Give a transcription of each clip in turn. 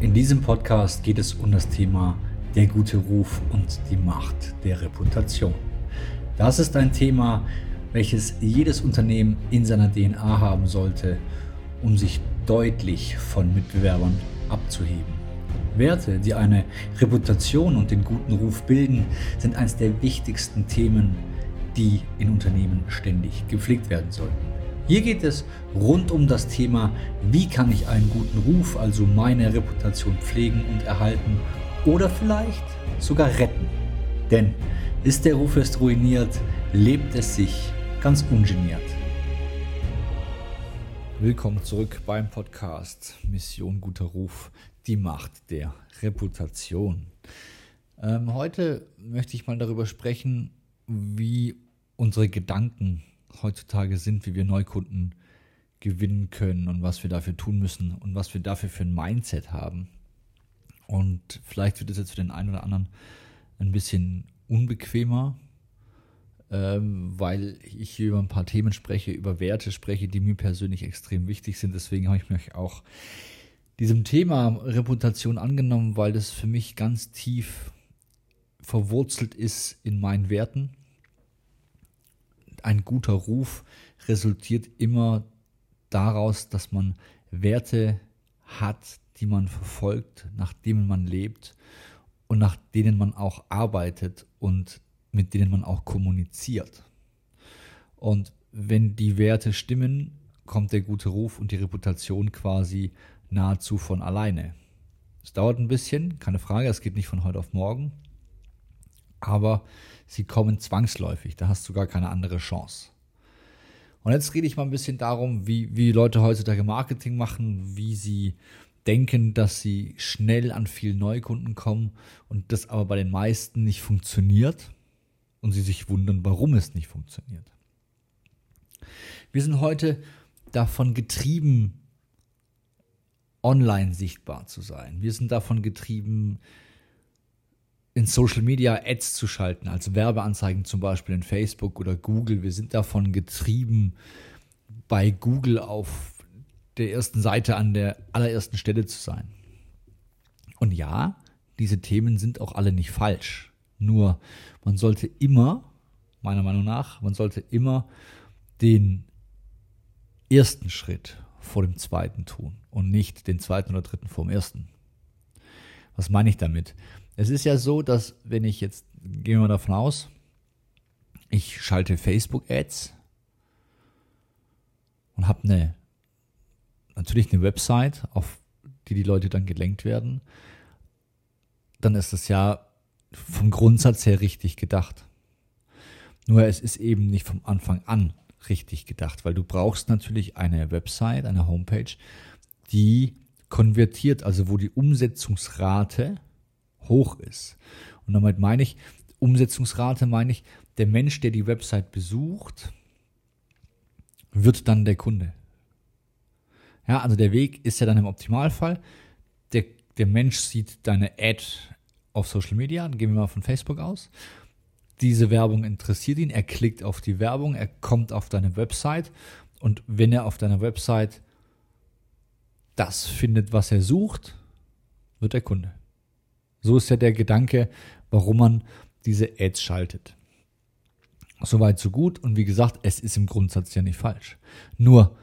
In diesem Podcast geht es um das Thema der gute Ruf und die Macht der Reputation. Das ist ein Thema, welches jedes Unternehmen in seiner DNA haben sollte, um sich deutlich von Mitbewerbern abzuheben. Werte, die eine Reputation und den guten Ruf bilden, sind eines der wichtigsten Themen, die in Unternehmen ständig gepflegt werden sollten. Hier geht es rund um das Thema, wie kann ich einen guten Ruf, also meine Reputation pflegen und erhalten oder vielleicht sogar retten. Denn ist der Ruf erst ruiniert, lebt es sich ganz ungeniert. Willkommen zurück beim Podcast Mission Guter Ruf, die Macht der Reputation. Ähm, heute möchte ich mal darüber sprechen, wie unsere Gedanken heutzutage sind, wie wir Neukunden gewinnen können und was wir dafür tun müssen und was wir dafür für ein Mindset haben. Und vielleicht wird es jetzt für den einen oder anderen ein bisschen unbequemer, ähm, weil ich hier über ein paar Themen spreche, über Werte spreche, die mir persönlich extrem wichtig sind. Deswegen habe ich mich auch diesem Thema Reputation angenommen, weil das für mich ganz tief verwurzelt ist in meinen Werten. Ein guter Ruf resultiert immer daraus, dass man Werte hat, die man verfolgt, nach denen man lebt und nach denen man auch arbeitet und mit denen man auch kommuniziert. Und wenn die Werte stimmen, kommt der gute Ruf und die Reputation quasi nahezu von alleine. Es dauert ein bisschen, keine Frage, es geht nicht von heute auf morgen, aber sie kommen zwangsläufig, da hast du gar keine andere Chance. Und jetzt rede ich mal ein bisschen darum, wie, wie Leute heutzutage Marketing machen, wie sie denken, dass sie schnell an viele Neukunden kommen und das aber bei den meisten nicht funktioniert und sie sich wundern, warum es nicht funktioniert. Wir sind heute davon getrieben, online sichtbar zu sein. Wir sind davon getrieben, in Social Media Ads zu schalten, als Werbeanzeigen zum Beispiel in Facebook oder Google. Wir sind davon getrieben, bei Google auf der ersten Seite an der allerersten Stelle zu sein. Und ja, diese Themen sind auch alle nicht falsch. Nur man sollte immer, meiner Meinung nach, man sollte immer den ersten Schritt vor dem zweiten tun und nicht den zweiten oder dritten vor dem ersten. Was meine ich damit? Es ist ja so, dass wenn ich jetzt, gehen wir davon aus, ich schalte Facebook-Ads und habe eine, natürlich eine Website, auf die die Leute dann gelenkt werden, dann ist das ja vom Grundsatz her richtig gedacht. Nur es ist eben nicht vom Anfang an richtig gedacht, weil du brauchst natürlich eine Website, eine Homepage, die konvertiert, also wo die Umsetzungsrate hoch ist. Und damit meine ich, Umsetzungsrate meine ich, der Mensch, der die Website besucht, wird dann der Kunde. Ja, also der Weg ist ja dann im Optimalfall, der, der Mensch sieht deine Ad auf Social Media, gehen wir mal von Facebook aus. Diese Werbung interessiert ihn, er klickt auf die Werbung, er kommt auf deine Website und wenn er auf deiner Website das findet, was er sucht, wird er Kunde. So ist ja der Gedanke, warum man diese Ads schaltet. Soweit, so gut. Und wie gesagt, es ist im Grundsatz ja nicht falsch. Nur,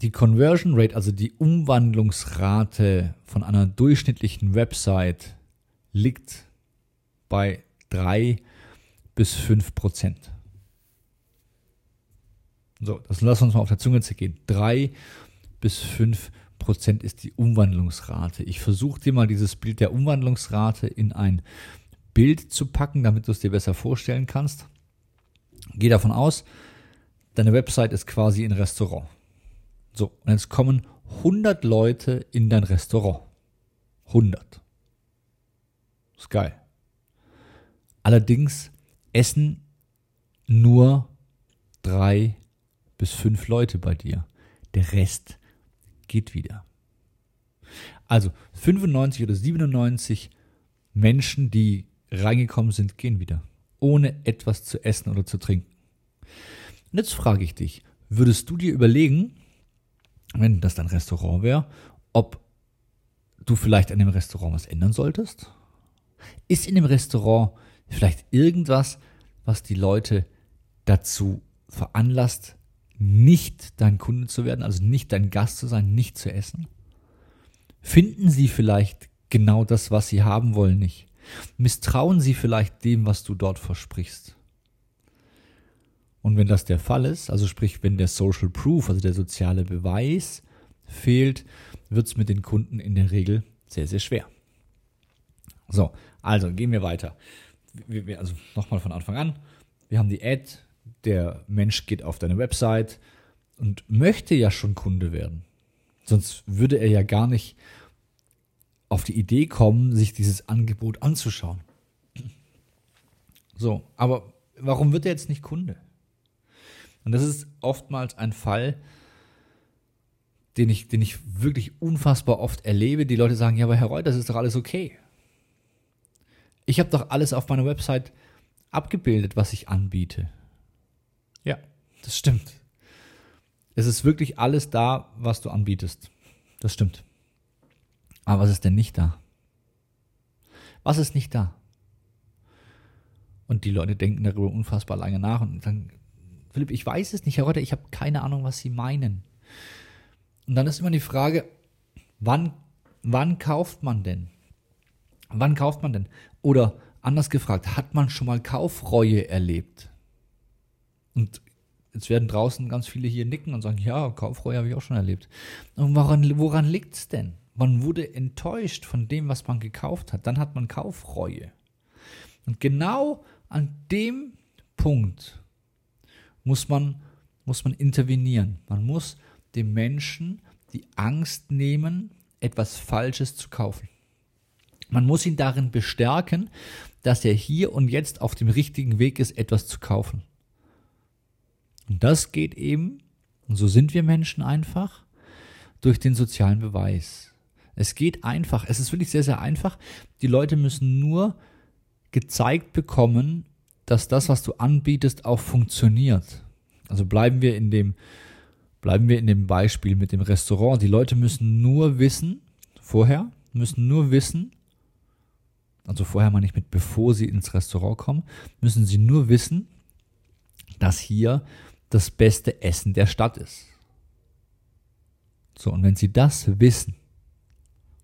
die Conversion Rate, also die Umwandlungsrate von einer durchschnittlichen Website liegt bei 3 bis 5 Prozent. So, das lassen wir uns mal auf der Zunge zergehen. 3 bis 5 Prozent ist die Umwandlungsrate. Ich versuche dir mal dieses Bild der Umwandlungsrate in ein Bild zu packen, damit du es dir besser vorstellen kannst. Geh davon aus, deine Website ist quasi ein Restaurant. So, und jetzt kommen 100 Leute in dein Restaurant. 100. Ist geil. Allerdings essen nur drei bis fünf Leute bei dir. Der Rest geht wieder. Also 95 oder 97 Menschen, die reingekommen sind, gehen wieder. Ohne etwas zu essen oder zu trinken. Und jetzt frage ich dich, würdest du dir überlegen, wenn das dein Restaurant wäre, ob du vielleicht an dem Restaurant was ändern solltest? Ist in dem Restaurant vielleicht irgendwas, was die Leute dazu veranlasst, nicht dein Kunde zu werden, also nicht dein Gast zu sein, nicht zu essen? Finden sie vielleicht genau das, was sie haben wollen, nicht? Misstrauen sie vielleicht dem, was du dort versprichst? Und wenn das der Fall ist, also sprich, wenn der Social Proof, also der soziale Beweis fehlt, wird es mit den Kunden in der Regel sehr, sehr schwer. So, also gehen wir weiter. Wir, also nochmal von Anfang an. Wir haben die Ad, der Mensch geht auf deine Website und möchte ja schon Kunde werden. Sonst würde er ja gar nicht auf die Idee kommen, sich dieses Angebot anzuschauen. So, aber warum wird er jetzt nicht Kunde? Und das ist oftmals ein Fall, den ich, den ich wirklich unfassbar oft erlebe. Die Leute sagen, ja, aber Herr Reuter, das ist doch alles okay. Ich habe doch alles auf meiner Website abgebildet, was ich anbiete. Das stimmt. Es ist wirklich alles da, was du anbietest. Das stimmt. Aber was ist denn nicht da? Was ist nicht da? Und die Leute denken darüber unfassbar lange nach und sagen, Philipp, ich weiß es nicht, Herr Reuter, ich habe keine Ahnung, was Sie meinen. Und dann ist immer die Frage, wann, wann kauft man denn? Wann kauft man denn? Oder anders gefragt, hat man schon mal Kaufreue erlebt? Und jetzt werden draußen ganz viele hier nicken und sagen, ja, Kaufreue habe ich auch schon erlebt. Und woran, woran liegt es denn? Man wurde enttäuscht von dem, was man gekauft hat. Dann hat man Kaufreue. Und genau an dem Punkt muss man, muss man intervenieren. Man muss dem Menschen die Angst nehmen, etwas Falsches zu kaufen. Man muss ihn darin bestärken, dass er hier und jetzt auf dem richtigen Weg ist, etwas zu kaufen. Und das geht eben, und so sind wir Menschen einfach, durch den sozialen Beweis. Es geht einfach, es ist wirklich sehr, sehr einfach. Die Leute müssen nur gezeigt bekommen, dass das, was du anbietest, auch funktioniert. Also bleiben wir in dem, bleiben wir in dem Beispiel mit dem Restaurant. Die Leute müssen nur wissen, vorher, müssen nur wissen, also vorher mal nicht mit, bevor sie ins Restaurant kommen, müssen sie nur wissen, dass hier das beste Essen der Stadt ist. So, und wenn sie das wissen,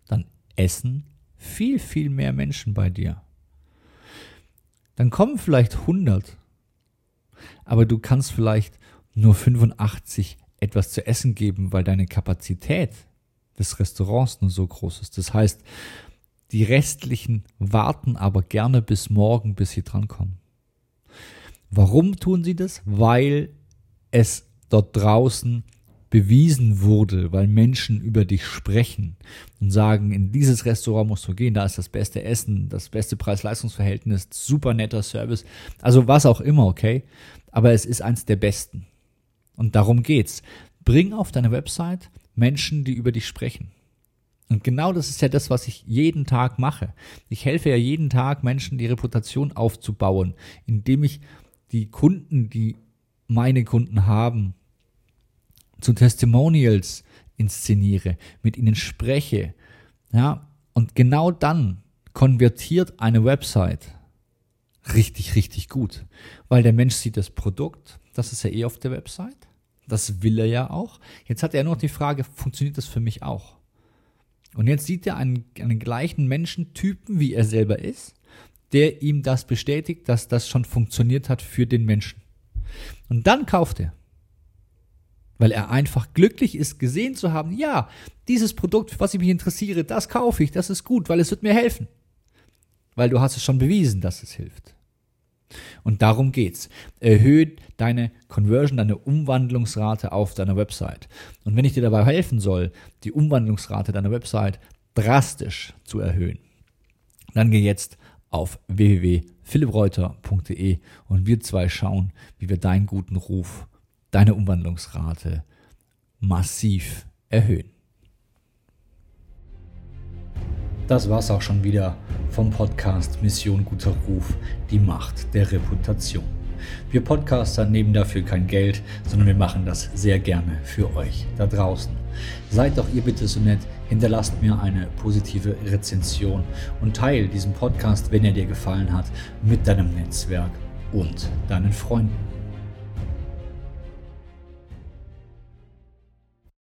dann essen viel, viel mehr Menschen bei dir. Dann kommen vielleicht 100 aber du kannst vielleicht nur 85 etwas zu essen geben, weil deine Kapazität des Restaurants nur so groß ist. Das heißt, die restlichen warten aber gerne bis morgen, bis sie drankommen. Warum tun sie das? Weil es dort draußen bewiesen wurde, weil Menschen über dich sprechen und sagen, in dieses Restaurant musst du gehen, da ist das beste Essen, das beste Preis-Leistungs-Verhältnis, super netter Service, also was auch immer, okay? Aber es ist eins der besten. Und darum geht's. Bring auf deine Website Menschen, die über dich sprechen. Und genau das ist ja das, was ich jeden Tag mache. Ich helfe ja jeden Tag Menschen, die Reputation aufzubauen, indem ich die Kunden, die meine Kunden haben, zu Testimonials inszeniere, mit ihnen spreche. Ja, und genau dann konvertiert eine Website richtig, richtig gut. Weil der Mensch sieht das Produkt, das ist ja eh auf der Website. Das will er ja auch. Jetzt hat er nur noch die Frage, funktioniert das für mich auch? Und jetzt sieht er einen, einen gleichen Menschentypen, wie er selber ist, der ihm das bestätigt, dass das schon funktioniert hat für den Menschen. Und dann kauft er weil er einfach glücklich ist, gesehen zu haben, ja, dieses Produkt, für was ich mich interessiere, das kaufe ich, das ist gut, weil es wird mir helfen. Weil du hast es schon bewiesen, dass es hilft. Und darum geht's. Erhöht deine Conversion, deine Umwandlungsrate auf deiner Website. Und wenn ich dir dabei helfen soll, die Umwandlungsrate deiner Website drastisch zu erhöhen, dann geh jetzt auf www.philippreuter.de und wir zwei schauen, wie wir deinen guten Ruf deine Umwandlungsrate massiv erhöhen. Das war's auch schon wieder vom Podcast Mission Guter Ruf, die Macht der Reputation. Wir Podcaster nehmen dafür kein Geld, sondern wir machen das sehr gerne für euch da draußen. Seid doch ihr bitte so nett, hinterlasst mir eine positive Rezension und teile diesen Podcast, wenn er dir gefallen hat, mit deinem Netzwerk und deinen Freunden.